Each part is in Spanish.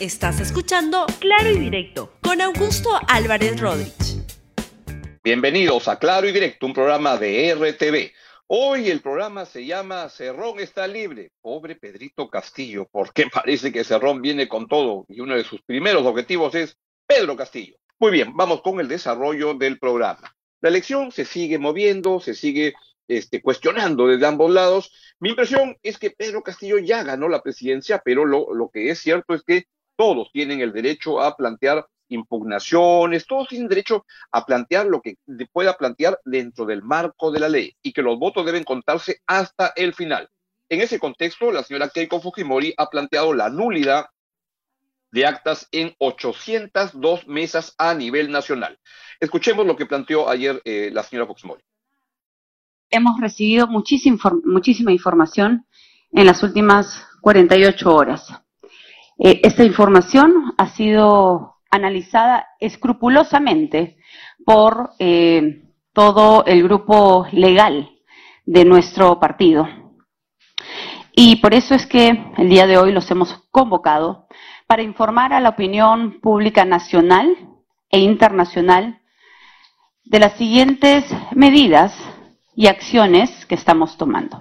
Estás escuchando Claro y Directo con Augusto Álvarez Rodríguez. Bienvenidos a Claro y Directo, un programa de RTV. Hoy el programa se llama Cerrón está libre. Pobre Pedrito Castillo, porque parece que Cerrón viene con todo y uno de sus primeros objetivos es Pedro Castillo. Muy bien, vamos con el desarrollo del programa. La elección se sigue moviendo, se sigue este, cuestionando desde ambos lados. Mi impresión es que Pedro Castillo ya ganó la presidencia, pero lo, lo que es cierto es que todos tienen el derecho a plantear impugnaciones, todos tienen derecho a plantear lo que pueda plantear dentro del marco de la ley y que los votos deben contarse hasta el final. En ese contexto, la señora Keiko Fujimori ha planteado la nulidad de actas en 802 mesas a nivel nacional. Escuchemos lo que planteó ayer eh, la señora Fujimori. Hemos recibido muchísima, muchísima información en las últimas 48 horas eh, esta información ha sido analizada escrupulosamente por eh, todo el grupo legal de nuestro partido. Y por eso es que el día de hoy los hemos convocado para informar a la opinión pública nacional e internacional de las siguientes medidas y acciones que estamos tomando.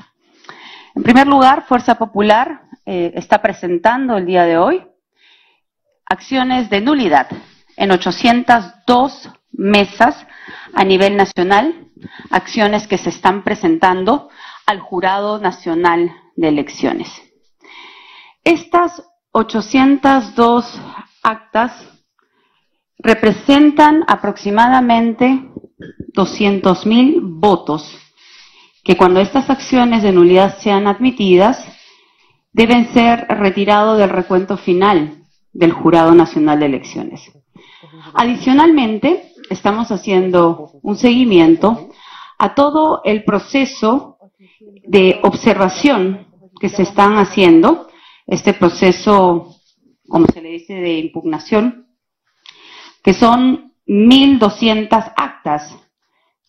En primer lugar, Fuerza Popular eh, está presentando el día de hoy acciones de nulidad en 802 mesas a nivel nacional, acciones que se están presentando al Jurado Nacional de Elecciones. Estas 802 actas representan aproximadamente 200.000 votos que cuando estas acciones de nulidad sean admitidas deben ser retirados del recuento final del Jurado Nacional de Elecciones. Adicionalmente, estamos haciendo un seguimiento a todo el proceso de observación que se están haciendo, este proceso, como se le dice, de impugnación, que son 1.200 actas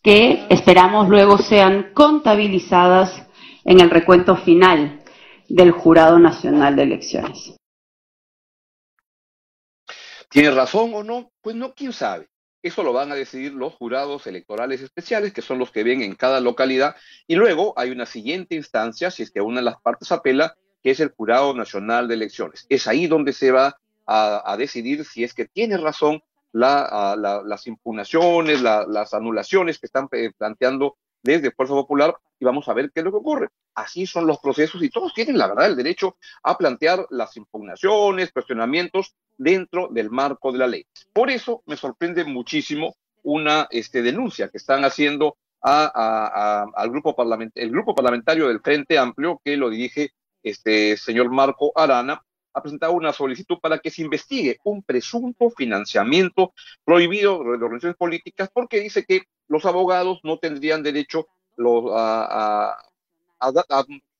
que esperamos luego sean contabilizadas en el recuento final del Jurado Nacional de Elecciones. ¿Tiene razón o no? Pues no, quién sabe. Eso lo van a decidir los jurados electorales especiales, que son los que ven en cada localidad. Y luego hay una siguiente instancia, si es que una de las partes apela, que es el Jurado Nacional de Elecciones. Es ahí donde se va a, decidir si es que tiene razón las impugnaciones, las anulaciones que están planteando desde Fuerza Popular y vamos a ver qué es lo que ocurre. Así son los procesos y todos tienen, la verdad, el derecho a plantear las impugnaciones, cuestionamientos dentro del marco de la ley. Por eso me sorprende muchísimo una este, denuncia que están haciendo al grupo, el grupo parlamentario del Frente Amplio que lo dirige este señor Marco Arana, ha presentado una solicitud para que se investigue un presunto financiamiento prohibido de organizaciones políticas porque dice que los abogados no tendrían derecho a,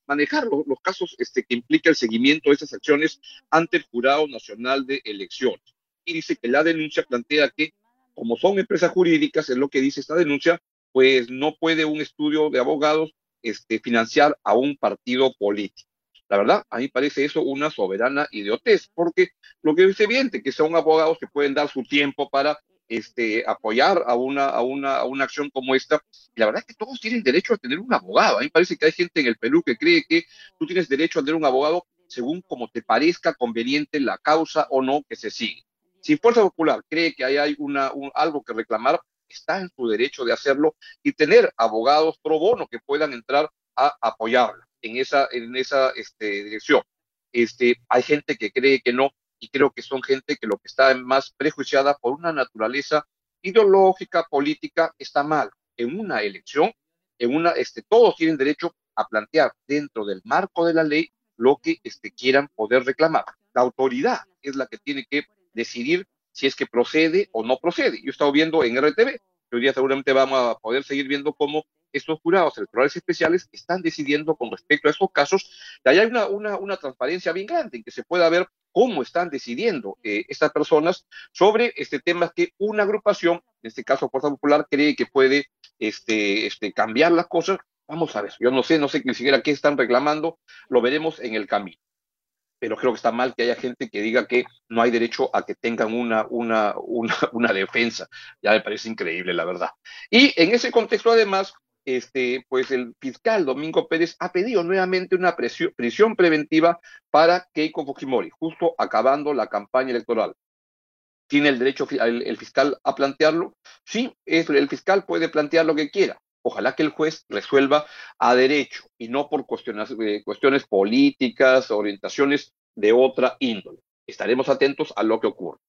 manejar los, casos este, que implica el seguimiento de esas acciones ante el Jurado Nacional de Elecciones. Y dice que la denuncia plantea que, como son empresas jurídicas, es lo que dice esta denuncia, pues no puede un estudio de abogados este, financiar a un partido político. La verdad, a mí parece eso una soberana idiotez, porque lo que es evidente que son abogados que pueden dar su tiempo para este, apoyar a una, a, una, a una acción como esta. Y la verdad es que todos tienen derecho a tener un abogado. A mí parece que hay gente en el Perú que cree que tú tienes derecho a tener un abogado según como te parezca conveniente la causa o no que se sigue. Si Fuerza Popular cree que hay una, algo que reclamar, está en su derecho de hacerlo y tener abogados pro bono que puedan entrar a apoyarla en esa, en esa este, dirección. Este, hay gente que cree que no, y creo que son gente que lo que está más prejuiciada por una naturaleza ideológica, política, está mal. En una elección, en una, este, todos tienen derecho a plantear dentro del marco de la ley lo que este, quieran poder reclamar. La autoridad es la que tiene que decidir si es que procede o no procede. Yo he estado viendo en RTV, que hoy día seguramente vamos a poder seguir viendo cómo estos jurados electorales especiales están decidiendo con respecto a estos casos, que hay una, una, una transparencia bien grande en que se pueda ver cómo están decidiendo eh, estas personas sobre este tema que una agrupación, en este caso Fuerza Popular, cree que puede este, este, cambiar las cosas. Vamos a ver, yo no sé, no sé ni siquiera qué están reclamando, lo veremos en el camino. Pero creo que está mal que haya gente que diga que no hay derecho a que tengan una, una, una, defensa. Ya me parece increíble, la verdad. Y en ese contexto, además, este, pues el fiscal Domingo Pérez ha pedido nuevamente una prisión preventiva para Keiko Fujimori, justo acabando la campaña electoral. ¿Tiene el derecho el, fiscal a plantearlo? Sí, el fiscal puede plantear lo que quiera. Ojalá que el juez resuelva a derecho y no por cuestiones, eh, cuestiones políticas, orientaciones de otra índole. Estaremos atentos a lo que ocurre.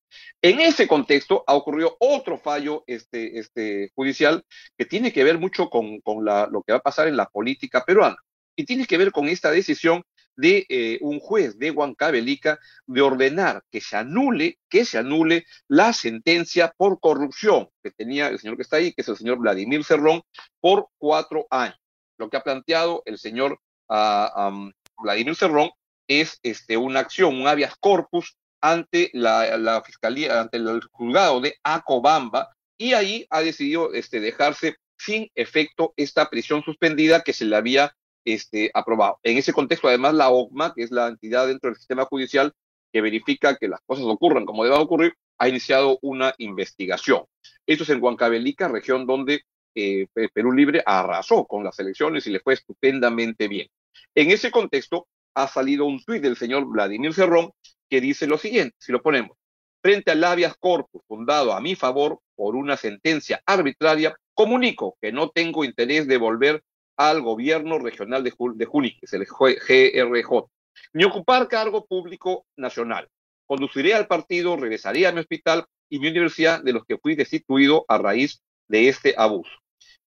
En ese contexto ha ocurrido otro fallo este, este, judicial que tiene que ver mucho con, lo que va a pasar en la política peruana y tiene que ver con esta decisión de eh, un juez de Huancavelica de ordenar que se anule, que se anule la sentencia por corrupción que tenía el señor que está ahí, que es el señor Vladimir Cerrón, por cuatro años. Lo que ha planteado el señor uh, Vladimir Cerrón es este, una acción, un habeas corpus ante la, fiscalía, ante el juzgado de Acobamba, y ahí ha decidido este, dejarse sin efecto esta prisión suspendida que se le había este, aprobado. En ese contexto, además, la OCMA, que es la entidad dentro del sistema judicial que verifica que las cosas ocurran como deban ocurrir, ha iniciado una investigación. Esto es en Huancavelica, región donde eh, Perú Libre arrasó con las elecciones y le fue estupendamente bien. En ese contexto, ha salido un tuit del señor Vladimir Cerrón que dice lo siguiente, si lo ponemos, frente al habeas corpus fundado a mi favor por una sentencia arbitraria, comunico que no tengo interés de volver al gobierno regional de, de que es el GRJ, ni ocupar cargo público nacional. Conduciré al partido, regresaré a mi hospital y mi universidad de los que fui destituido a raíz de este abuso.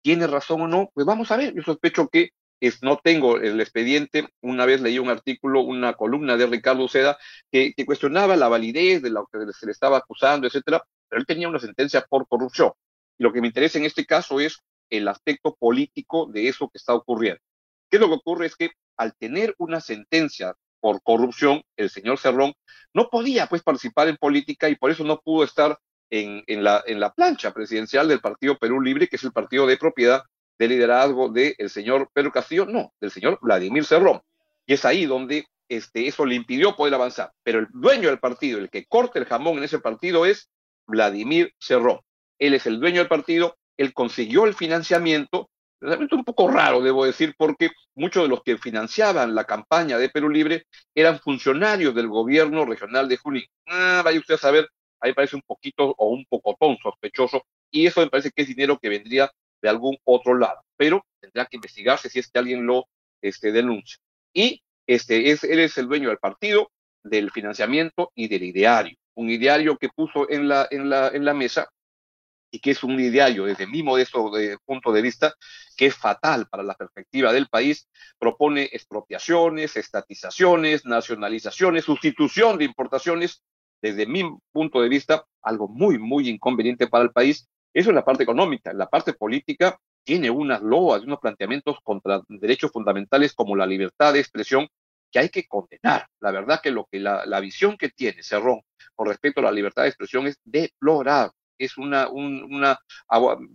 ¿Tiene razón o no? Pues vamos a ver. Yo sospecho que es, no tengo el expediente. Una vez leí un artículo, una columna de Ricardo Seda, que, que cuestionaba la validez de lo que se le estaba acusando, etcétera, pero él tenía una sentencia por corrupción. Y lo que me interesa en este caso es el aspecto político de eso que está ocurriendo. ¿Qué es lo que ocurre? Es que al tener una sentencia por corrupción, el señor Cerrón no podía pues participar en política y por eso no pudo estar en, la, plancha presidencial del Partido Perú Libre, que es el partido de propiedad de liderazgo del señor Pedro Castillo, no, del señor Vladimir Cerrón. Y es ahí donde este, eso le impidió poder avanzar. Pero el dueño del partido, el que corta el jamón en ese partido es Vladimir Cerrón. Él es el dueño del partido, él consiguió el financiamiento, realmente un poco raro, debo decir, porque muchos de los que financiaban la campaña de Perú Libre eran funcionarios del gobierno regional de Junín. Ah, vaya usted a saber, ahí parece un poquito o un pocotón sospechoso, y eso me parece que es dinero que vendría de algún otro lado, pero tendrá que investigarse si es que alguien lo este, denuncia. Y este, es, él es el dueño del partido, del financiamiento y del ideario, un ideario que puso en la, mesa y que es un ideario desde mi modesto de, punto de vista, que es fatal para la perspectiva del país, propone expropiaciones, estatizaciones, nacionalizaciones, sustitución de importaciones, desde mi punto de vista, algo muy, muy inconveniente para el país. Eso es la parte económica. La parte política tiene unas loas, unos planteamientos contra derechos fundamentales como la libertad de expresión que hay que condenar. La verdad que lo que la, la visión que tiene Cerrón con respecto a la libertad de expresión es deplorable es, una, un,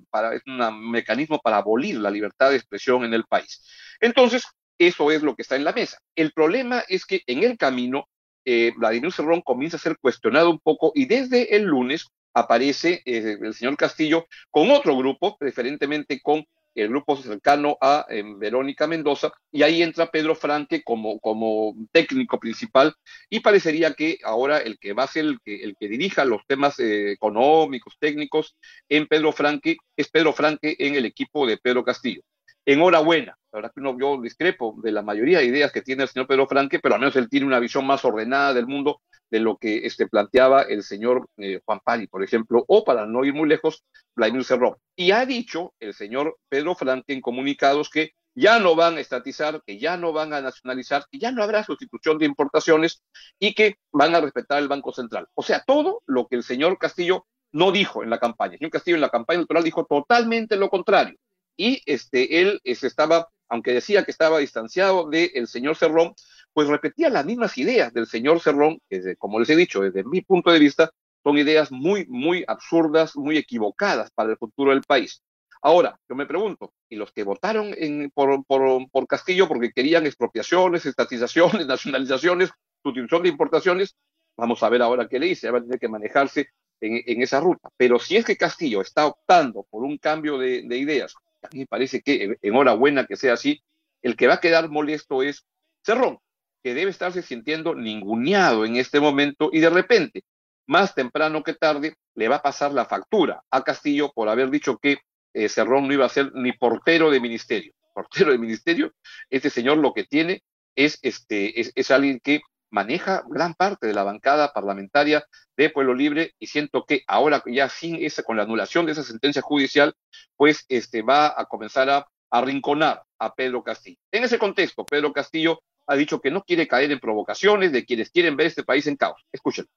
para, es un mecanismo para abolir la libertad de expresión en el país. Entonces, eso es lo que está en la mesa. El problema es que en el camino, eh, Vladimir Cerrón comienza a ser cuestionado un poco y desde el lunes aparece eh, el señor Castillo con otro grupo, preferentemente con el grupo cercano a em, Verónica Mendoza, y ahí entra Pedro Franque como, como técnico principal, y parecería que ahora el que va a ser el que, el que dirija los temas eh, económicos, técnicos en Pedro Franque, es Pedro Franque en el equipo de Pedro Castillo. Enhorabuena, la verdad que yo discrepo de la mayoría de ideas que tiene el señor Pedro Franque, pero al menos él tiene una visión más ordenada del mundo de lo que este, planteaba el señor eh, Juan Pali, por ejemplo, o para no ir muy lejos, Vladimir Cerrón. Y ha dicho el señor Pedro Franque en comunicados que ya no van a estatizar, que ya no van a nacionalizar, que ya no habrá sustitución de importaciones y que van a respetar el Banco Central. O sea, todo lo que el señor Castillo no dijo en la campaña. El señor Castillo en la campaña electoral dijo totalmente lo contrario. Y este, él estaba, aunque decía que estaba distanciado del señor Cerrón, pues repetía las mismas ideas del señor Cerrón, que como les he dicho, desde mi punto de vista, son ideas muy, muy absurdas, muy equivocadas para el futuro del país. Ahora, yo me pregunto, ¿y los que votaron por, por, Castillo porque querían expropiaciones, estatizaciones, nacionalizaciones, sustitución de importaciones, vamos a ver ahora qué le dice, va a tener que manejarse en, esa ruta. Pero si es que Castillo está optando por un cambio de, ideas, a mí me parece que enhorabuena que sea así, el que va a quedar molesto es Cerrón, que debe estarse sintiendo ninguneado en este momento y de repente, más temprano que tarde, le va a pasar la factura a Castillo por haber dicho que eh, Cerrón no iba a ser ni portero de ministerio. Portero de ministerio, este señor lo que tiene es, este, es alguien que maneja gran parte de la bancada parlamentaria de Pueblo Libre y siento que ahora ya sin esa, con la anulación de esa sentencia judicial, pues este, va a comenzar a arrinconar a Pedro Castillo. En ese contexto, Pedro Castillo ha dicho que no quiere caer en provocaciones de quienes quieren ver este país en caos. Escuchen.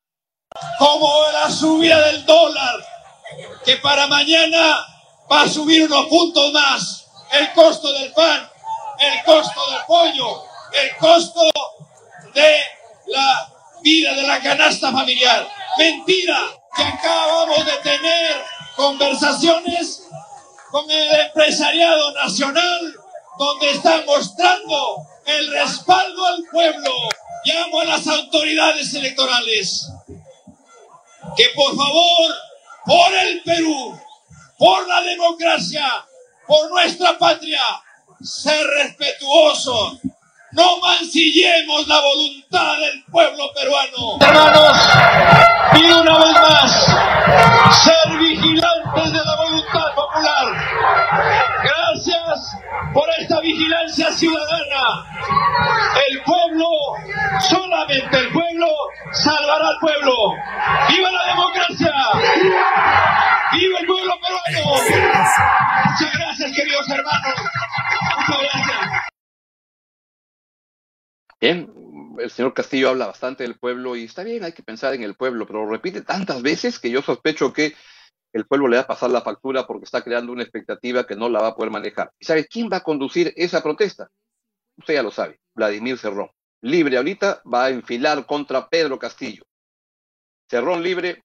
Como la subida del dólar, que para mañana va a subir unos puntos más el costo del pan, el costo del pollo, el costo de la vida de la canasta familiar. Mentira, que acabamos de tener conversaciones con el empresariado nacional donde están mostrando el respaldo al pueblo. Llamo a las autoridades electorales que por favor, por el Perú, por la democracia, por nuestra patria, ser respetuosos no mancillemos la voluntad del pueblo peruano. Hermanos, y una vez más, ser vigilantes de la voluntad popular. Gracias por esta vigilancia ciudadana. El pueblo, solamente el pueblo, salvará al pueblo. ¡Viva la democracia! ¡Viva el pueblo peruano! Muchas gracias, queridos hermanos. Muchas gracias. Bien, el señor Castillo habla bastante del pueblo y está bien, hay que pensar en el pueblo, pero lo repite tantas veces que yo sospecho que el pueblo le va a pasar la factura porque está creando una expectativa que no la va a poder manejar. ¿Y sabe quién va a conducir esa protesta? Usted ya lo sabe, Vladimir Cerrón. Libre ahorita va a enfilar contra Pedro Castillo. Cerrón libre,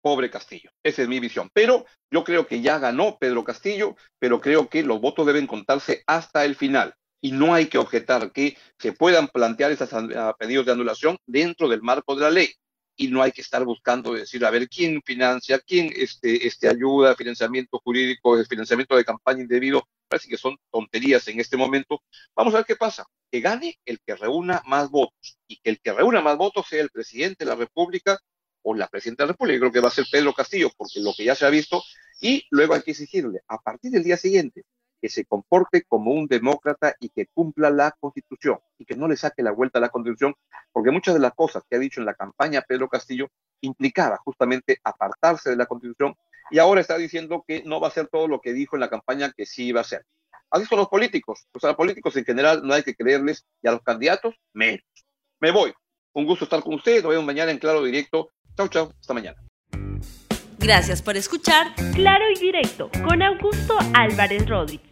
pobre Castillo. Esa es mi visión. Pero yo creo que ya ganó Pedro Castillo, pero creo que los votos deben contarse hasta el final y no hay que objetar que se puedan plantear esos pedidos de anulación dentro del marco de la ley y no hay que estar buscando decir a ver quién financia, quién este, este ayuda, financiamiento jurídico, financiamiento de campaña indebido, parece que son tonterías en este momento. Vamos a ver qué pasa, que gane el que reúna más votos y que el que reúna más votos sea el presidente de la República o la presidenta de la República, creo que va a ser Pedro Castillo, porque lo que ya se ha visto, y luego hay que exigirle, a partir del día siguiente, que se comporte como un demócrata y que cumpla la constitución y que no le saque la vuelta a la constitución, porque muchas de las cosas que ha dicho en la campaña Pedro Castillo implicaba justamente apartarse de la constitución y ahora está diciendo que no va a hacer todo lo que dijo en la campaña que sí iba a hacer. Así son los políticos, pues a los políticos en general no hay que creerles y a los candidatos menos. Me voy. Un gusto estar con ustedes. Nos vemos mañana en Claro Directo. Chau, chau. Hasta mañana. Gracias por escuchar Claro y Directo con Augusto Álvarez Rodríguez.